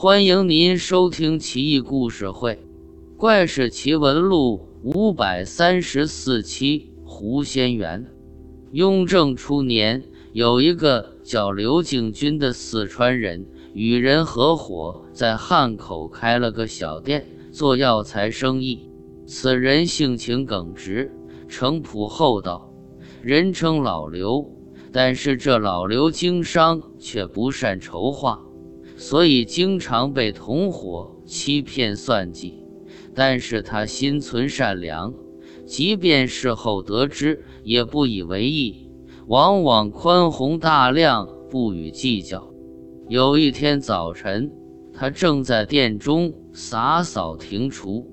欢迎您收听《奇异故事会·怪事奇闻录》五百三十四期。狐仙园。雍正初年，有一个叫刘敬军的四川人，与人合伙在汉口开了个小店，做药材生意。此人性情耿直，诚朴厚道，人称老刘。但是这老刘经商却不善筹划。所以经常被同伙欺骗算计，但是他心存善良，即便事后得知也不以为意，往往宽宏大量，不予计较。有一天早晨，他正在店中洒扫庭除，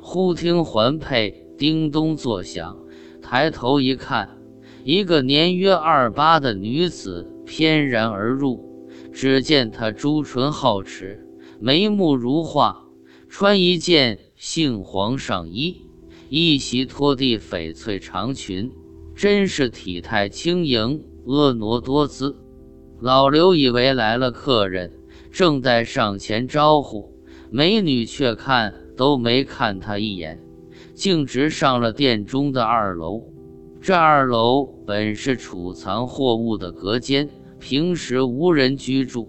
忽听环佩叮咚作响，抬头一看，一个年约二八的女子翩然而入。只见她朱唇皓齿，眉目如画，穿一件杏黄上衣，一袭拖地翡翠长裙，真是体态轻盈，婀娜多姿。老刘以为来了客人，正在上前招呼，美女却看都没看他一眼，径直上了店中的二楼。这二楼本是储藏货物的隔间。平时无人居住，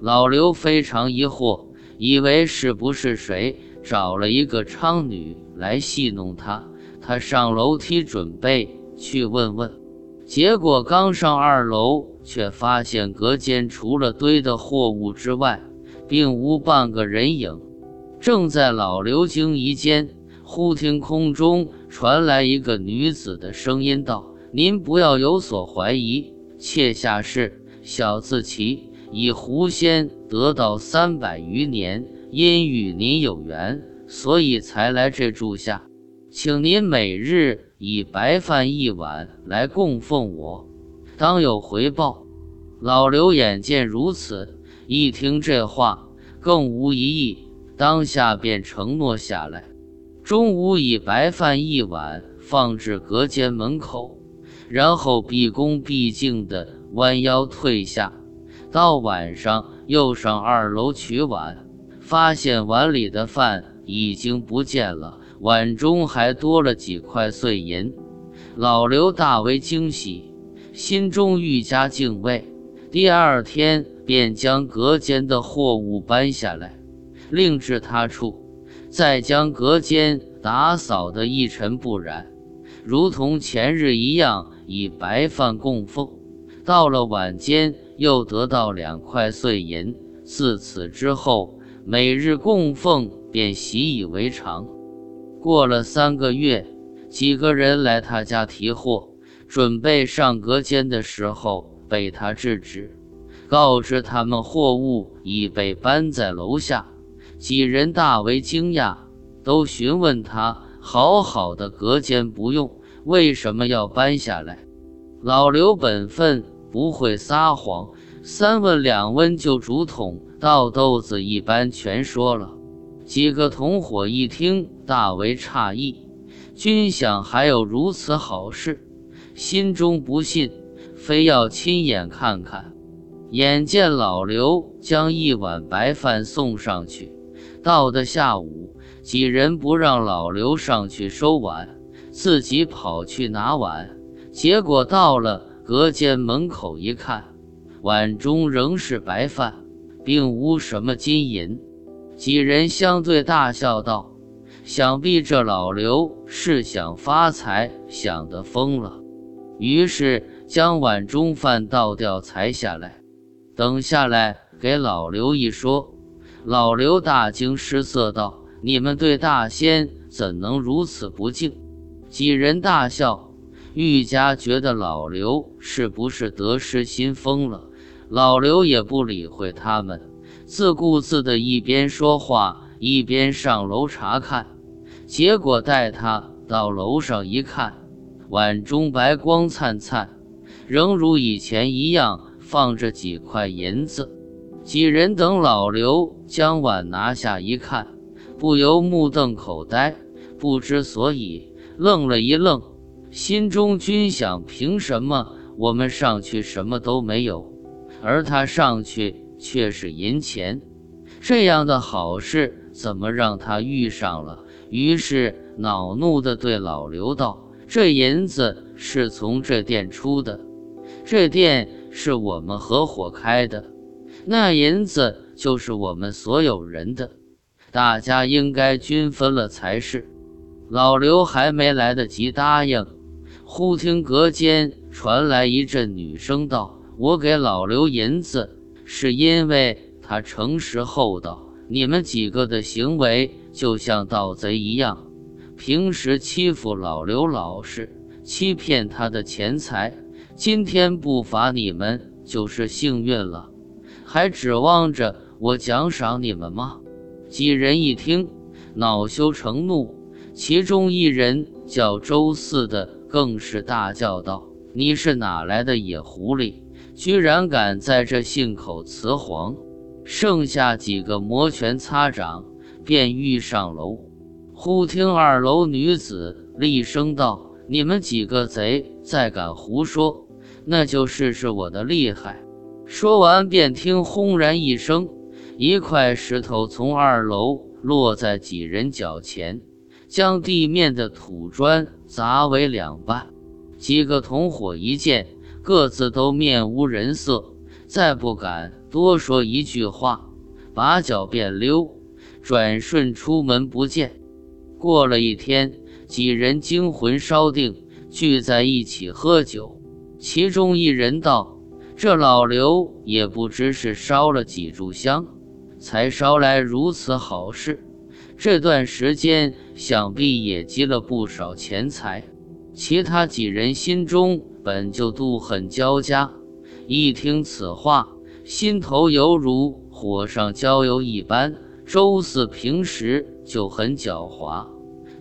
老刘非常疑惑，以为是不是谁找了一个娼女来戏弄他。他上楼梯准备去问问，结果刚上二楼，却发现隔间除了堆的货物之外，并无半个人影。正在老刘惊疑间，忽听空中传来一个女子的声音道：“您不要有所怀疑。”妾下是小字旗，以狐仙得道三百余年，因与您有缘，所以才来这住下，请您每日以白饭一碗来供奉我，当有回报。老刘眼见如此，一听这话，更无疑义，当下便承诺下来。中午以白饭一碗放置隔间门口。然后毕恭毕敬地弯腰退下，到晚上又上二楼取碗，发现碗里的饭已经不见了，碗中还多了几块碎银。老刘大为惊喜，心中愈加敬畏。第二天便将隔间的货物搬下来，另置他处，再将隔间打扫得一尘不染，如同前日一样。以白饭供奉，到了晚间又得到两块碎银。自此之后，每日供奉便习以为常。过了三个月，几个人来他家提货，准备上隔间的时候，被他制止，告知他们货物已被搬在楼下。几人大为惊讶，都询问他：好好的隔间不用？为什么要搬下来？老刘本分，不会撒谎，三问两问就竹筒倒豆子一般全说了。几个同伙一听，大为诧异，均想还有如此好事，心中不信，非要亲眼看看。眼见老刘将一碗白饭送上去，到的下午，几人不让老刘上去收碗。自己跑去拿碗，结果到了隔间门口一看，碗中仍是白饭，并无什么金银。几人相对大笑道：“想必这老刘是想发财，想得疯了。”于是将碗中饭倒掉，才下来。等下来给老刘一说，老刘大惊失色道：“你们对大仙怎能如此不敬？”几人大笑，愈加觉得老刘是不是得失心疯了。老刘也不理会他们，自顾自的一边说话一边上楼查看。结果带他到楼上一看，碗中白光灿灿，仍如以前一样放着几块银子。几人等老刘将碗拿下一看，不由目瞪口呆，不知所以。愣了一愣，心中均想：凭什么我们上去什么都没有，而他上去却是银钱？这样的好事怎么让他遇上了？于是恼怒地对老刘道：“这银子是从这店出的，这店是我们合伙开的，那银子就是我们所有人的，大家应该均分了才是。”老刘还没来得及答应，忽听隔间传来一阵女声道：“我给老刘银子，是因为他诚实厚道。你们几个的行为就像盗贼一样，平时欺负老刘老实，欺骗他的钱财。今天不罚你们就是幸运了，还指望着我奖赏你们吗？”几人一听，恼羞成怒。其中一人叫周四的，更是大叫道：“你是哪来的野狐狸，居然敢在这信口雌黄！”剩下几个摩拳擦掌，便欲上楼。忽听二楼女子厉声道：“你们几个贼，再敢胡说，那就试试我的厉害！”说完，便听轰然一声，一块石头从二楼落在几人脚前。将地面的土砖砸为两半，几个同伙一见，各自都面无人色，再不敢多说一句话，把脚便溜，转瞬出门不见。过了一天，几人惊魂稍定，聚在一起喝酒。其中一人道：“这老刘也不知是烧了几炷香，才烧来如此好事。”这段时间想必也积了不少钱财，其他几人心中本就妒恨交加，一听此话，心头犹如火上浇油一般。周四平时就很狡猾，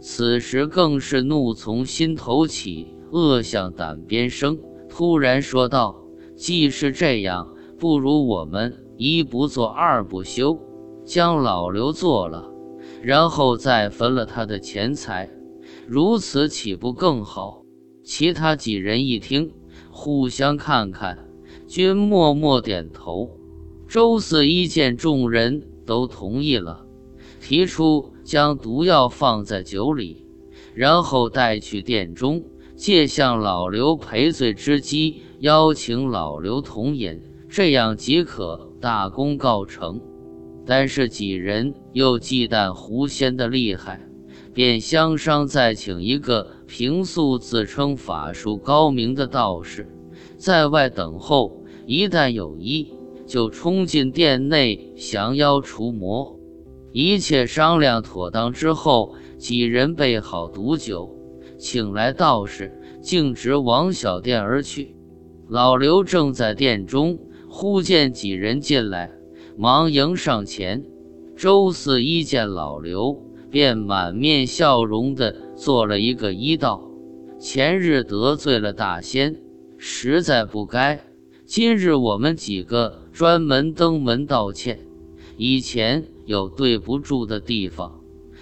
此时更是怒从心头起，恶向胆边生。突然说道：“既是这样，不如我们一不做二不休，将老刘做了。”然后再分了他的钱财，如此岂不更好？其他几人一听，互相看看，均默默点头。周四一见众人都同意了，提出将毒药放在酒里，然后带去店中，借向老刘赔罪之机，邀请老刘同饮，这样即可大功告成。但是几人又忌惮狐仙的厉害，便相商再请一个平素自称法术高明的道士，在外等候。一旦有意，就冲进店内降妖除魔。一切商量妥当之后，几人备好毒酒，请来道士，径直往小店而去。老刘正在殿中，忽见几人进来。忙迎上前，周四一见老刘，便满面笑容地做了一个揖道：“前日得罪了大仙，实在不该。今日我们几个专门登门道歉，以前有对不住的地方，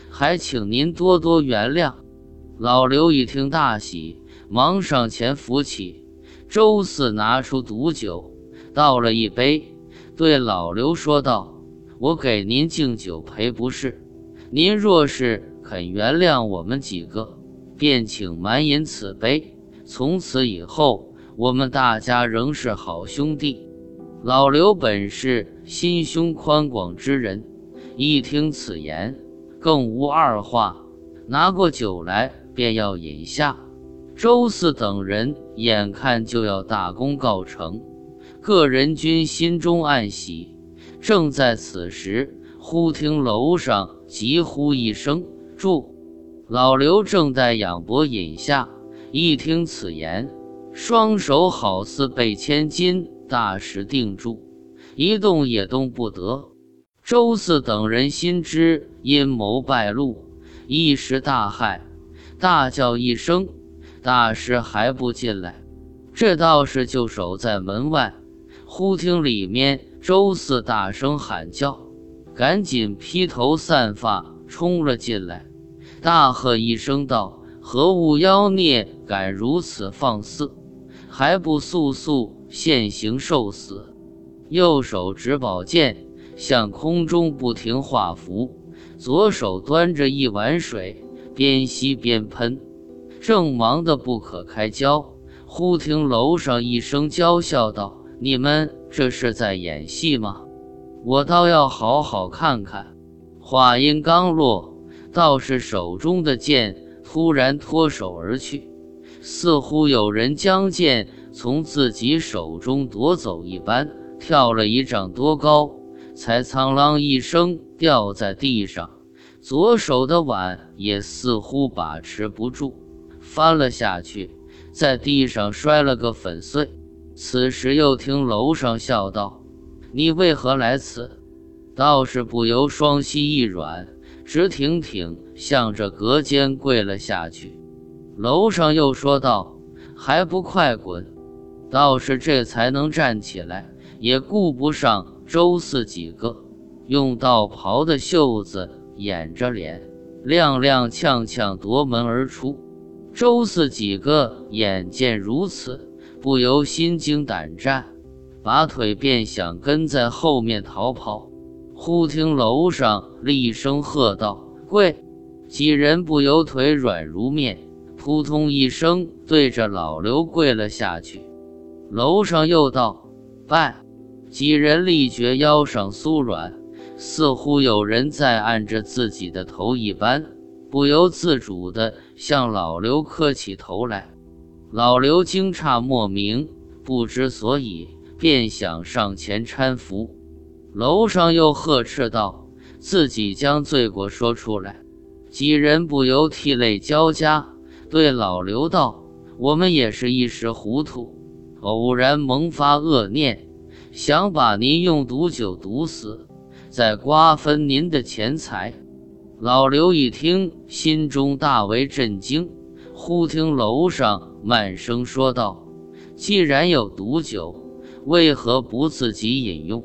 还请您多多原谅。”老刘一听大喜，忙上前扶起周四，拿出毒酒，倒了一杯。对老刘说道：“我给您敬酒赔不是，您若是肯原谅我们几个，便请满饮此杯。从此以后，我们大家仍是好兄弟。”老刘本是心胸宽广之人，一听此言，更无二话，拿过酒来便要饮下。周四等人眼看就要大功告成。个人均心中暗喜，正在此时，忽听楼上急呼一声：“住！”老刘正在仰脖饮下，一听此言，双手好似被千斤大石定住，一动也动不得。周四等人心知阴谋败露，一时大骇，大叫一声：“大师还不进来！”这道士就守在门外。忽听里面周四大声喊叫，赶紧披头散发冲了进来，大喝一声道：“何物妖孽，敢如此放肆？还不速速现形受死！”右手执宝剑，向空中不停画符，左手端着一碗水，边吸边喷，正忙得不可开交。忽听楼上一声娇笑道：“你们这是在演戏吗？我倒要好好看看。”话音刚落，道士手中的剑突然脱手而去，似乎有人将剑从自己手中夺走一般，跳了一丈多高，才苍啷一声掉在地上。左手的碗也似乎把持不住，翻了下去。在地上摔了个粉碎。此时又听楼上笑道：“你为何来此？”道士不由双膝一软，直挺挺向着隔间跪了下去。楼上又说道：“还不快滚！”道士这才能站起来，也顾不上周四几个，用道袍的袖子掩着脸，踉踉跄跄夺门而出。周四几个眼见如此，不由心惊胆战，拔腿便想跟在后面逃跑。忽听楼上厉声喝道：“跪！”几人不由腿软如面，扑通一声对着老刘跪了下去。楼上又道：“拜！”几人立觉腰上酥软，似乎有人在按着自己的头一般。不由自主地向老刘磕起头来，老刘惊诧莫名，不知所以，便想上前搀扶。楼上又呵斥道：“自己将罪过说出来。”几人不由涕泪交加，对老刘道：“我们也是一时糊涂，偶然萌发恶念，想把您用毒酒毒死，再瓜分您的钱财。”老刘一听，心中大为震惊。忽听楼上慢声说道：“既然有毒酒，为何不自己饮用？”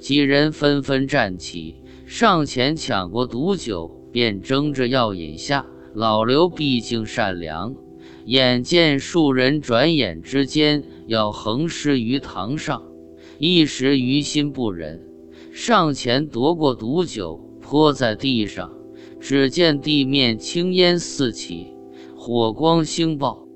几人纷纷站起，上前抢过毒酒，便争着要饮下。老刘毕竟善良，眼见数人转眼之间要横尸于堂上，一时于心不忍，上前夺过毒酒，泼在地上。只见地面青烟四起，火光星爆。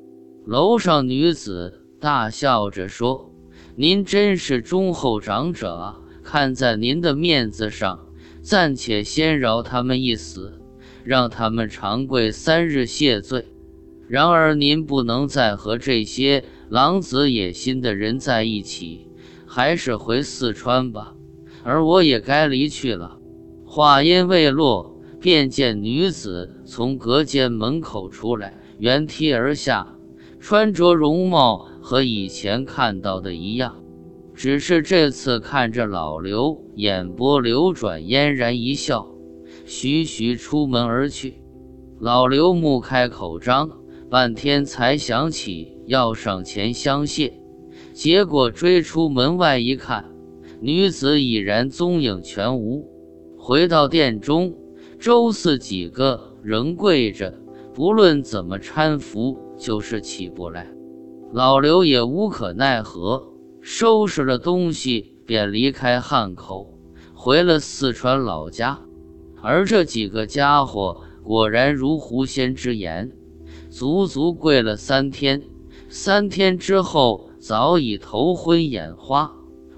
楼上女子大笑着说：“您真是忠厚长者啊！看在您的面子上，暂且先饶他们一死，让他们长跪三日谢罪。然而您不能再和这些狼子野心的人在一起，还是回四川吧。而我也该离去了。”话音未落。便见女子从隔间门口出来，原梯而下，穿着容貌和以前看到的一样，只是这次看着老刘，眼波流转，嫣然一笑，徐徐出门而去。老刘目开口张，半天才想起要上前相谢，结果追出门外一看，女子已然踪影全无。回到店中。周四几个仍跪着，不论怎么搀扶，就是起不来。老刘也无可奈何，收拾了东西便离开汉口，回了四川老家。而这几个家伙果然如狐仙之言，足足跪了三天。三天之后，早已头昏眼花，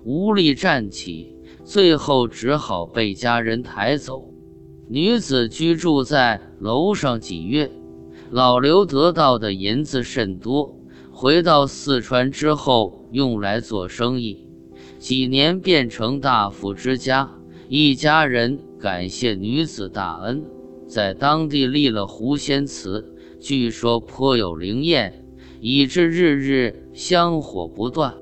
无力站起，最后只好被家人抬走。女子居住在楼上几月，老刘得到的银子甚多，回到四川之后用来做生意，几年变成大富之家。一家人感谢女子大恩，在当地立了狐仙祠，据说颇有灵验，以致日日香火不断。